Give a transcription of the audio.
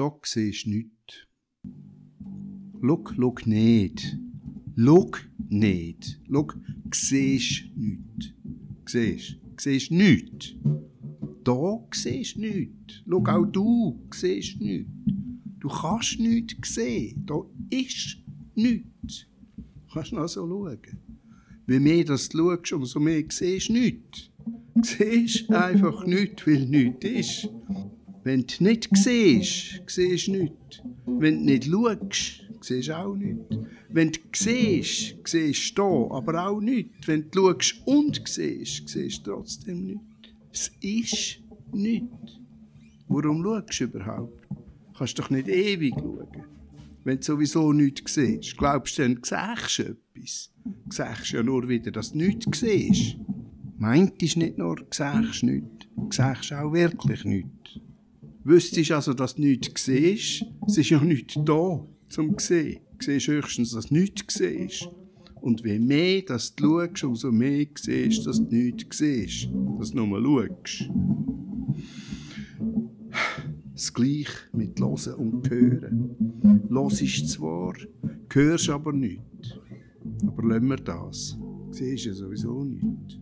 da siehst du nichts. Look, look nicht. Look nicht. Look, siehst nichts. Siehst, siehst nichts. Da siehst nichts. Schau, auch du siehst nichts. Du kannst nichts sehen. Da ist nichts. Du kannst noch so schauen. Wie mehr du schaust, umso mehr siehst du nichts. Du siehst einfach nichts, weil nichts ist. Wenn du nicht siehst, siehst du nichts. Wenn du nicht schaust, siehst du auch nichts. Wenn du siehst, siehst du da, aber auch nichts. Wenn du schaust und siehst, siehst du trotzdem nichts. Es ist nichts. Warum schaust du überhaupt? Du kannst doch nicht ewig schauen. Wenn du sowieso nichts siehst, glaubst du, dann siehst du etwas. Du siehst ja nur wieder, dass du nichts siehst. Meint ist nicht nur, du siehst nichts, du siehst auch wirklich nichts. Wüsstest also, dass du nichts siehst, es ist ja nichts da zum sehen. Du siehst höchstens, dass du nichts siehst. Und je mehr dass du schaust, umso mehr siehst, dass du nichts siehst. Dass du nur schaust. Das Gleiche mit Hören und Hören. Los ist zwar, hörst aber nichts. Aber lassen wir das. Siehst ja sowieso nichts.